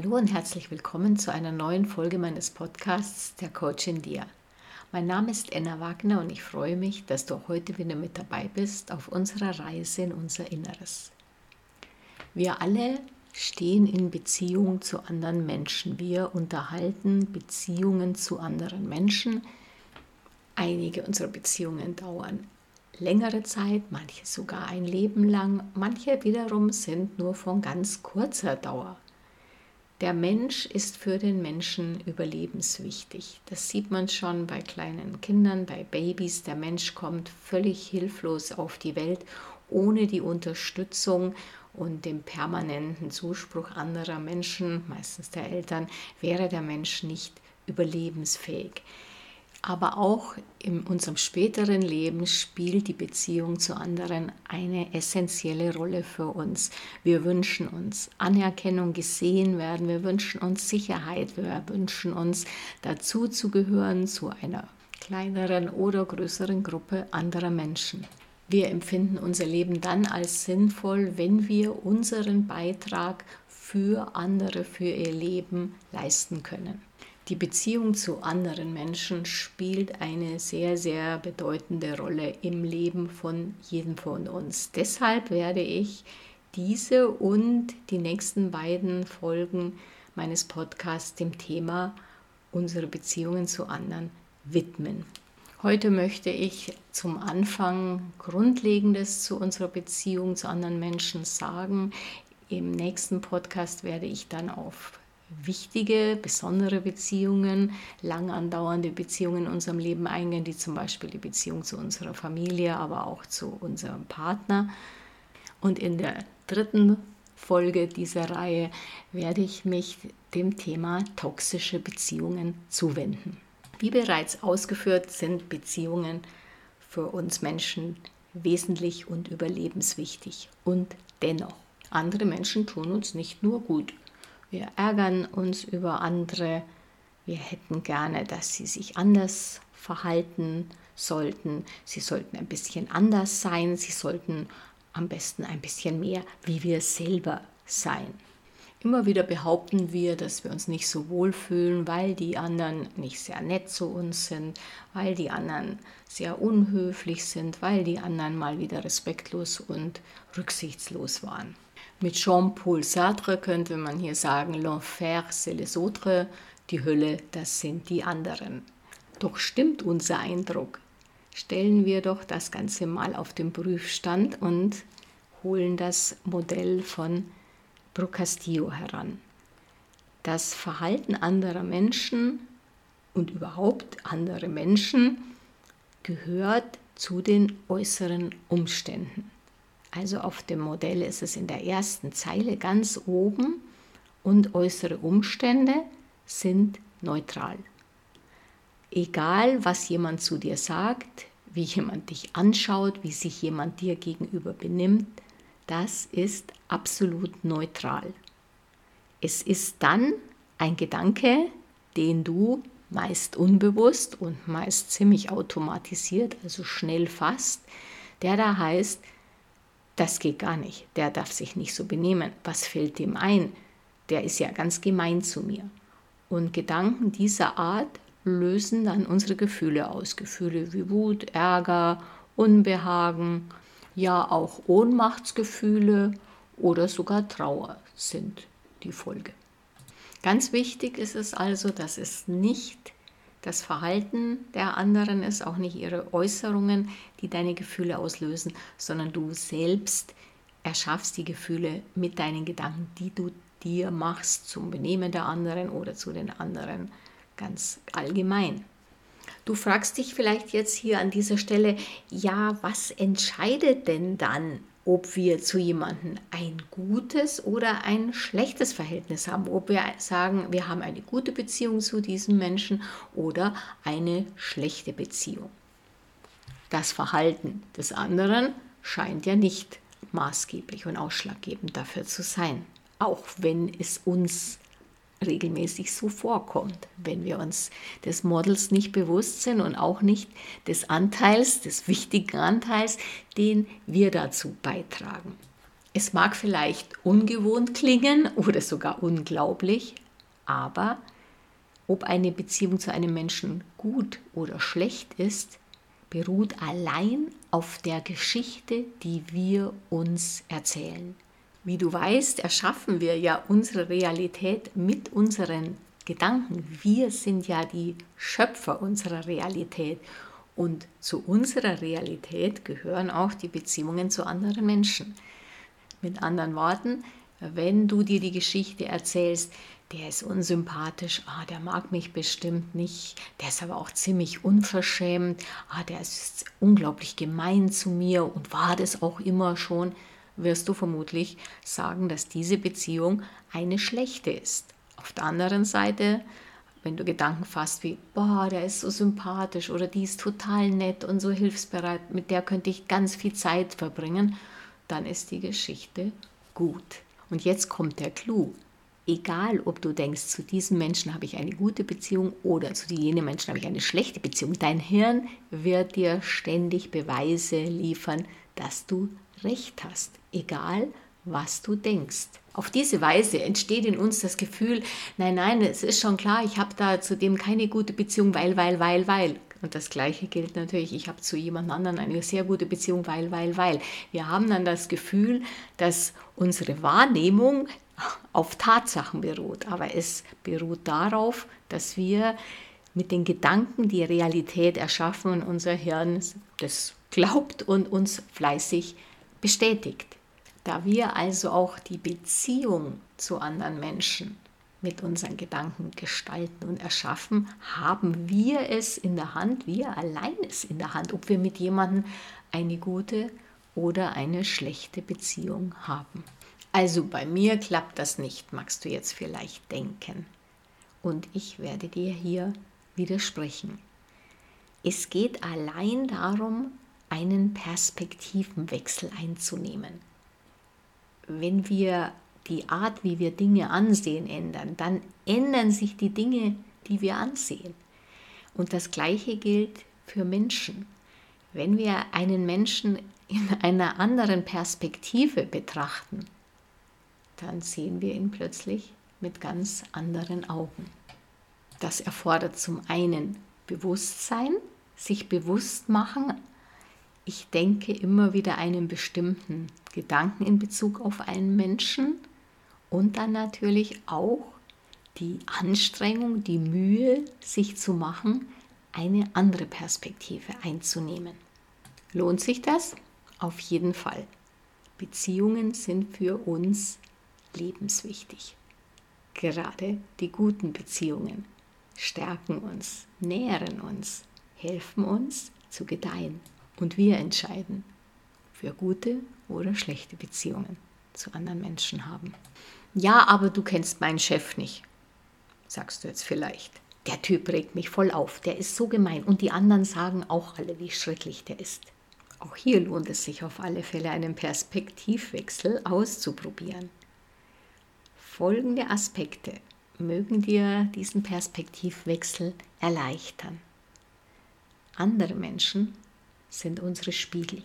Hallo und herzlich willkommen zu einer neuen Folge meines Podcasts Der Coach in dir. Mein Name ist Enna Wagner und ich freue mich, dass du heute wieder mit dabei bist auf unserer Reise in unser Inneres. Wir alle stehen in Beziehung zu anderen Menschen. Wir unterhalten Beziehungen zu anderen Menschen. Einige unserer Beziehungen dauern längere Zeit, manche sogar ein Leben lang, manche wiederum sind nur von ganz kurzer Dauer. Der Mensch ist für den Menschen überlebenswichtig. Das sieht man schon bei kleinen Kindern, bei Babys. Der Mensch kommt völlig hilflos auf die Welt ohne die Unterstützung und dem permanenten Zuspruch anderer Menschen, meistens der Eltern, wäre der Mensch nicht überlebensfähig. Aber auch in unserem späteren Leben spielt die Beziehung zu anderen eine essentielle Rolle für uns. Wir wünschen uns Anerkennung, gesehen werden, wir wünschen uns Sicherheit, wir wünschen uns dazu zu gehören zu einer kleineren oder größeren Gruppe anderer Menschen. Wir empfinden unser Leben dann als sinnvoll, wenn wir unseren Beitrag für andere, für ihr Leben leisten können. Die Beziehung zu anderen Menschen spielt eine sehr, sehr bedeutende Rolle im Leben von jedem von uns. Deshalb werde ich diese und die nächsten beiden Folgen meines Podcasts dem Thema unsere Beziehungen zu anderen widmen. Heute möchte ich zum Anfang Grundlegendes zu unserer Beziehung zu anderen Menschen sagen. Im nächsten Podcast werde ich dann auf wichtige, besondere Beziehungen, lang andauernde Beziehungen in unserem Leben eingehen, wie zum Beispiel die Beziehung zu unserer Familie, aber auch zu unserem Partner. Und in der dritten Folge dieser Reihe werde ich mich dem Thema toxische Beziehungen zuwenden. Wie bereits ausgeführt sind Beziehungen für uns Menschen wesentlich und überlebenswichtig. Und dennoch, andere Menschen tun uns nicht nur gut, wir ärgern uns über andere. Wir hätten gerne, dass sie sich anders verhalten sollten. Sie sollten ein bisschen anders sein. Sie sollten am besten ein bisschen mehr wie wir selber sein. Immer wieder behaupten wir, dass wir uns nicht so wohl fühlen, weil die anderen nicht sehr nett zu uns sind, weil die anderen sehr unhöflich sind, weil die anderen mal wieder respektlos und rücksichtslos waren. Mit Jean-Paul Sartre könnte man hier sagen, l'enfer c'est les autres, die Hölle, das sind die anderen. Doch stimmt unser Eindruck? Stellen wir doch das Ganze mal auf den Prüfstand und holen das Modell von Procastillo heran. Das Verhalten anderer Menschen und überhaupt andere Menschen gehört zu den äußeren Umständen. Also auf dem Modell ist es in der ersten Zeile ganz oben und äußere Umstände sind neutral. Egal, was jemand zu dir sagt, wie jemand dich anschaut, wie sich jemand dir gegenüber benimmt, das ist absolut neutral. Es ist dann ein Gedanke, den du meist unbewusst und meist ziemlich automatisiert, also schnell fasst, der da heißt, das geht gar nicht. Der darf sich nicht so benehmen. Was fällt dem ein? Der ist ja ganz gemein zu mir. Und Gedanken dieser Art lösen dann unsere Gefühle aus. Gefühle wie Wut, Ärger, Unbehagen, ja auch Ohnmachtsgefühle oder sogar Trauer sind die Folge. Ganz wichtig ist es also, dass es nicht das Verhalten der anderen ist, auch nicht ihre Äußerungen, die deine Gefühle auslösen, sondern du selbst erschaffst die Gefühle mit deinen Gedanken, die du dir machst zum Benehmen der anderen oder zu den anderen ganz allgemein. Du fragst dich vielleicht jetzt hier an dieser Stelle, ja, was entscheidet denn dann, ob wir zu jemandem ein gutes oder ein schlechtes Verhältnis haben, ob wir sagen, wir haben eine gute Beziehung zu diesem Menschen oder eine schlechte Beziehung. Das Verhalten des anderen scheint ja nicht maßgeblich und ausschlaggebend dafür zu sein, auch wenn es uns regelmäßig so vorkommt, wenn wir uns des Models nicht bewusst sind und auch nicht des Anteils, des wichtigen Anteils, den wir dazu beitragen. Es mag vielleicht ungewohnt klingen oder sogar unglaublich, aber ob eine Beziehung zu einem Menschen gut oder schlecht ist, beruht allein auf der Geschichte, die wir uns erzählen. Wie du weißt, erschaffen wir ja unsere Realität mit unseren Gedanken. Wir sind ja die Schöpfer unserer Realität. Und zu unserer Realität gehören auch die Beziehungen zu anderen Menschen. Mit anderen Worten, wenn du dir die Geschichte erzählst, der ist unsympathisch, ah, der mag mich bestimmt nicht, der ist aber auch ziemlich unverschämt, ah, der ist unglaublich gemein zu mir und war das auch immer schon, wirst du vermutlich sagen, dass diese Beziehung eine schlechte ist. Auf der anderen Seite, wenn du Gedanken fasst wie, boah, der ist so sympathisch oder die ist total nett und so hilfsbereit, mit der könnte ich ganz viel Zeit verbringen, dann ist die Geschichte gut. Und jetzt kommt der Clou. Egal, ob du denkst, zu diesem Menschen habe ich eine gute Beziehung oder zu jenem Menschen habe ich eine schlechte Beziehung, dein Hirn wird dir ständig Beweise liefern, dass du recht hast. Egal, was du denkst. Auf diese Weise entsteht in uns das Gefühl, nein, nein, es ist schon klar, ich habe da zu dem keine gute Beziehung, weil, weil, weil, weil. Und das Gleiche gilt natürlich, ich habe zu jemand anderem eine sehr gute Beziehung, weil, weil, weil. Wir haben dann das Gefühl, dass unsere Wahrnehmung auf Tatsachen beruht, aber es beruht darauf, dass wir mit den Gedanken die Realität erschaffen und unser Hirn das glaubt und uns fleißig bestätigt. Da wir also auch die Beziehung zu anderen Menschen mit unseren Gedanken gestalten und erschaffen, haben wir es in der Hand, wir allein es in der Hand, ob wir mit jemandem eine gute oder eine schlechte Beziehung haben. Also bei mir klappt das nicht, magst du jetzt vielleicht denken. Und ich werde dir hier widersprechen. Es geht allein darum, einen Perspektivenwechsel einzunehmen. Wenn wir die Art, wie wir Dinge ansehen, ändern, dann ändern sich die Dinge, die wir ansehen. Und das Gleiche gilt für Menschen. Wenn wir einen Menschen in einer anderen Perspektive betrachten, dann sehen wir ihn plötzlich mit ganz anderen Augen. Das erfordert zum einen Bewusstsein, sich bewusst machen, ich denke immer wieder einen bestimmten Gedanken in Bezug auf einen Menschen und dann natürlich auch die Anstrengung, die Mühe, sich zu machen, eine andere Perspektive einzunehmen. Lohnt sich das? Auf jeden Fall. Beziehungen sind für uns lebenswichtig. Gerade die guten Beziehungen stärken uns, nähren uns, helfen uns zu gedeihen. Und wir entscheiden, für gute oder schlechte Beziehungen zu anderen Menschen haben. Ja, aber du kennst meinen Chef nicht, sagst du jetzt vielleicht. Der Typ regt mich voll auf, der ist so gemein und die anderen sagen auch alle, wie schrecklich der ist. Auch hier lohnt es sich auf alle Fälle, einen Perspektivwechsel auszuprobieren. Folgende Aspekte mögen dir diesen Perspektivwechsel erleichtern. Andere Menschen sind unsere Spiegel.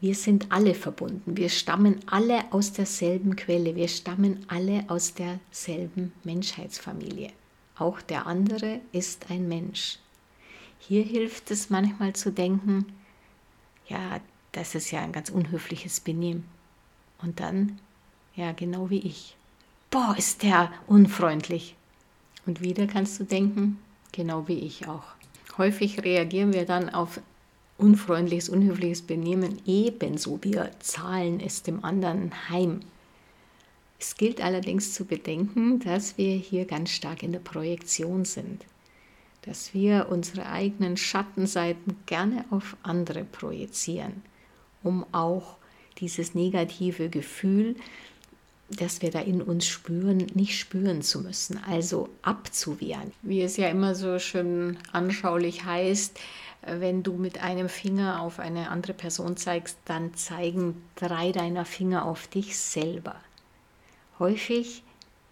Wir sind alle verbunden, wir stammen alle aus derselben Quelle, wir stammen alle aus derselben Menschheitsfamilie. Auch der andere ist ein Mensch. Hier hilft es manchmal zu denken, ja, das ist ja ein ganz unhöfliches Benehmen. Und dann ja, genau wie ich. Boah, ist der unfreundlich. Und wieder kannst du denken, genau wie ich auch. Häufig reagieren wir dann auf unfreundliches, unhöfliches Benehmen ebenso. Wir zahlen es dem anderen heim. Es gilt allerdings zu bedenken, dass wir hier ganz stark in der Projektion sind. Dass wir unsere eigenen Schattenseiten gerne auf andere projizieren, um auch dieses negative Gefühl, dass wir da in uns spüren, nicht spüren zu müssen, also abzuwehren. Wie es ja immer so schön anschaulich heißt, wenn du mit einem Finger auf eine andere Person zeigst, dann zeigen drei deiner Finger auf dich selber. Häufig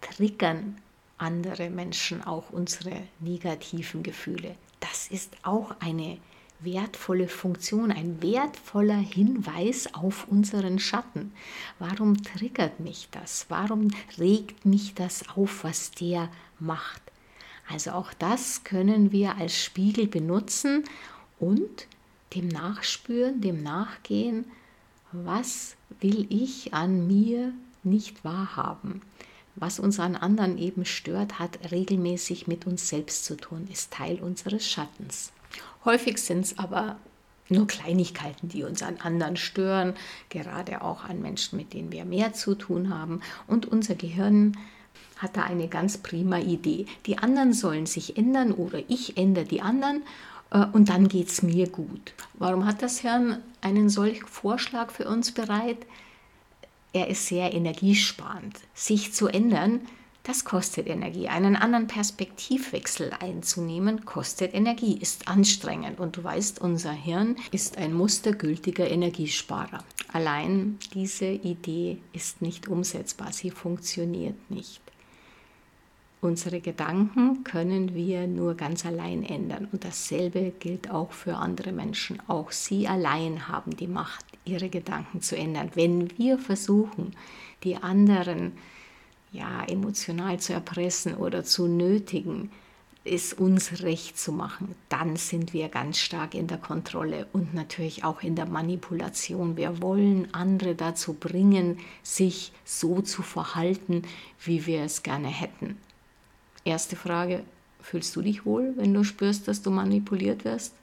triggern andere Menschen auch unsere negativen Gefühle. Das ist auch eine wertvolle Funktion, ein wertvoller Hinweis auf unseren Schatten. Warum triggert mich das? Warum regt mich das auf, was der macht? Also auch das können wir als Spiegel benutzen und dem Nachspüren, dem Nachgehen, was will ich an mir nicht wahrhaben? Was uns an anderen eben stört, hat regelmäßig mit uns selbst zu tun, ist Teil unseres Schattens. Häufig sind es aber nur Kleinigkeiten, die uns an anderen stören, gerade auch an Menschen, mit denen wir mehr zu tun haben. Und unser Gehirn hat da eine ganz prima Idee. Die anderen sollen sich ändern oder ich ändere die anderen äh, und dann geht es mir gut. Warum hat das Hirn einen solchen Vorschlag für uns bereit? Er ist sehr energiesparend. Sich zu ändern, das kostet Energie. Einen anderen Perspektivwechsel einzunehmen, kostet Energie, ist anstrengend. Und du weißt, unser Hirn ist ein mustergültiger Energiesparer. Allein diese Idee ist nicht umsetzbar, sie funktioniert nicht. Unsere Gedanken können wir nur ganz allein ändern. Und dasselbe gilt auch für andere Menschen. Auch sie allein haben die Macht, ihre Gedanken zu ändern. Wenn wir versuchen, die anderen ja, emotional zu erpressen oder zu nötigen, es uns recht zu machen, dann sind wir ganz stark in der Kontrolle und natürlich auch in der Manipulation. Wir wollen andere dazu bringen, sich so zu verhalten, wie wir es gerne hätten. Erste Frage, fühlst du dich wohl, wenn du spürst, dass du manipuliert wirst?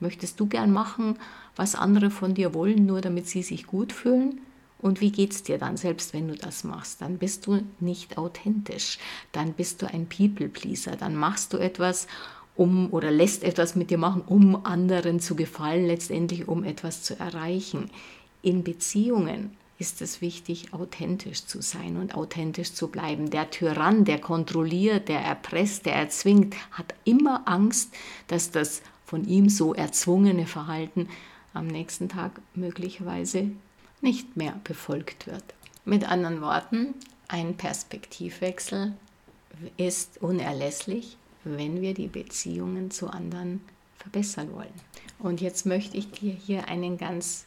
Möchtest du gern machen, was andere von dir wollen, nur damit sie sich gut fühlen? Und wie geht es dir dann, selbst wenn du das machst? Dann bist du nicht authentisch. Dann bist du ein People-Pleaser. Dann machst du etwas, um oder lässt etwas mit dir machen, um anderen zu gefallen, letztendlich um etwas zu erreichen. In Beziehungen ist es wichtig, authentisch zu sein und authentisch zu bleiben. Der Tyrann, der kontrolliert, der erpresst, der erzwingt, hat immer Angst, dass das von ihm so erzwungene Verhalten am nächsten Tag möglicherweise nicht mehr befolgt wird. Mit anderen Worten, ein Perspektivwechsel ist unerlässlich, wenn wir die Beziehungen zu anderen verbessern wollen. Und jetzt möchte ich dir hier einen ganz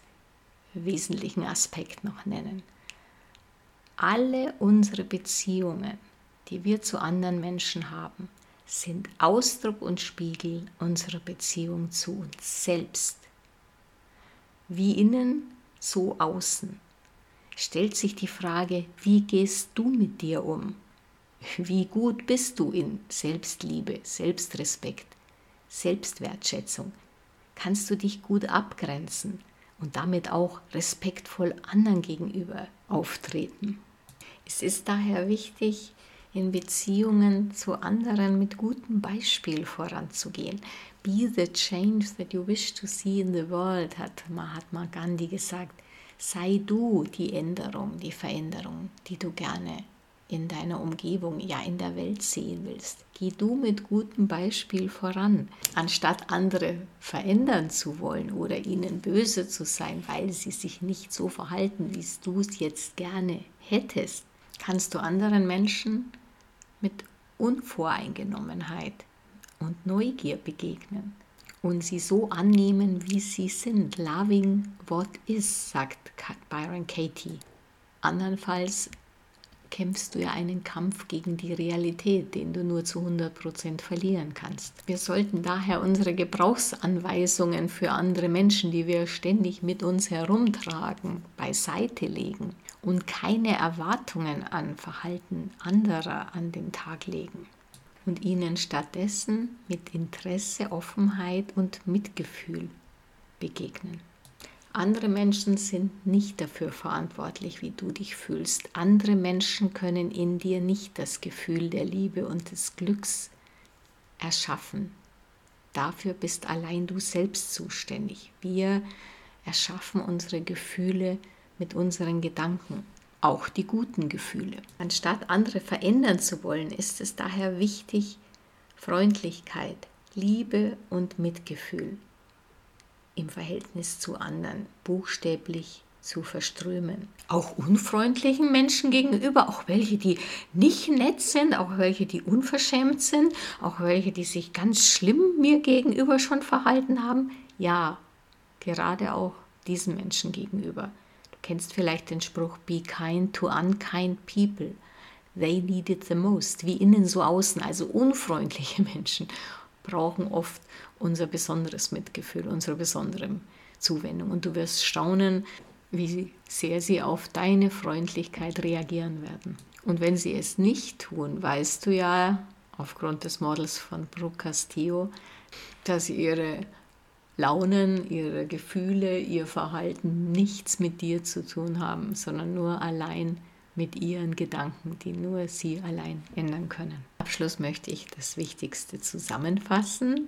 wesentlichen Aspekt noch nennen. Alle unsere Beziehungen, die wir zu anderen Menschen haben, sind Ausdruck und Spiegel unserer Beziehung zu uns selbst. Wie innen, so außen. Stellt sich die Frage, wie gehst du mit dir um? Wie gut bist du in Selbstliebe, Selbstrespekt, Selbstwertschätzung? Kannst du dich gut abgrenzen? und damit auch respektvoll anderen gegenüber auftreten. Es ist daher wichtig, in Beziehungen zu anderen mit gutem Beispiel voranzugehen. Be the change that you wish to see in the world, hat Mahatma Gandhi gesagt. Sei du die Änderung, die Veränderung, die du gerne in deiner Umgebung, ja in der Welt sehen willst. Geh du mit gutem Beispiel voran, anstatt andere verändern zu wollen oder ihnen böse zu sein, weil sie sich nicht so verhalten, wie du es jetzt gerne hättest. Kannst du anderen Menschen mit Unvoreingenommenheit und Neugier begegnen und sie so annehmen, wie sie sind. Loving what is, sagt Byron Katie. Andernfalls kämpfst du ja einen Kampf gegen die Realität, den du nur zu 100% verlieren kannst. Wir sollten daher unsere Gebrauchsanweisungen für andere Menschen, die wir ständig mit uns herumtragen, beiseite legen und keine Erwartungen an Verhalten anderer an den Tag legen und ihnen stattdessen mit Interesse, Offenheit und Mitgefühl begegnen. Andere Menschen sind nicht dafür verantwortlich, wie du dich fühlst. Andere Menschen können in dir nicht das Gefühl der Liebe und des Glücks erschaffen. Dafür bist allein du selbst zuständig. Wir erschaffen unsere Gefühle mit unseren Gedanken, auch die guten Gefühle. Anstatt andere verändern zu wollen, ist es daher wichtig, Freundlichkeit, Liebe und Mitgefühl im Verhältnis zu anderen buchstäblich zu verströmen. Auch unfreundlichen Menschen gegenüber, auch welche, die nicht nett sind, auch welche, die unverschämt sind, auch welche, die sich ganz schlimm mir gegenüber schon verhalten haben, Ja, gerade auch diesen Menschen gegenüber. Kennst vielleicht den Spruch, be kind to unkind people. They need it the most. Wie innen so außen. Also unfreundliche Menschen brauchen oft unser besonderes Mitgefühl, unsere besondere Zuwendung. Und du wirst staunen, wie sehr sie auf deine Freundlichkeit reagieren werden. Und wenn sie es nicht tun, weißt du ja aufgrund des Models von Brooke Castillo, dass ihre Launen, ihre Gefühle, ihr Verhalten nichts mit dir zu tun haben, sondern nur allein mit ihren Gedanken, die nur sie allein ändern können. Abschluss möchte ich das Wichtigste zusammenfassen.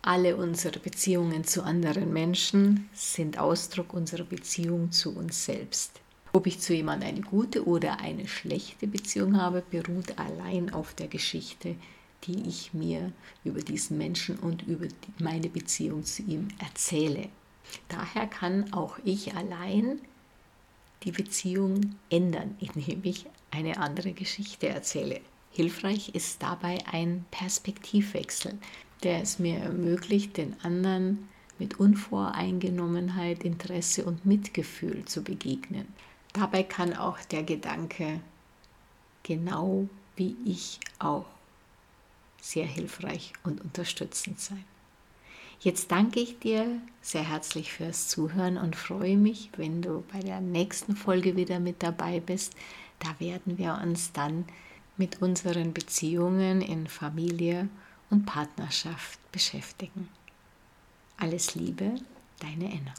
Alle unsere Beziehungen zu anderen Menschen sind Ausdruck unserer Beziehung zu uns selbst. Ob ich zu jemandem eine gute oder eine schlechte Beziehung habe, beruht allein auf der Geschichte, die ich mir über diesen Menschen und über meine Beziehung zu ihm erzähle. Daher kann auch ich allein die Beziehung ändern, indem ich eine andere Geschichte erzähle. Hilfreich ist dabei ein Perspektivwechsel, der es mir ermöglicht, den anderen mit Unvoreingenommenheit, Interesse und Mitgefühl zu begegnen. Dabei kann auch der Gedanke, genau wie ich auch sehr hilfreich und unterstützend sein. Jetzt danke ich dir sehr herzlich fürs Zuhören und freue mich, wenn du bei der nächsten Folge wieder mit dabei bist. Da werden wir uns dann mit unseren Beziehungen in Familie und Partnerschaft beschäftigen. Alles Liebe, deine Enna.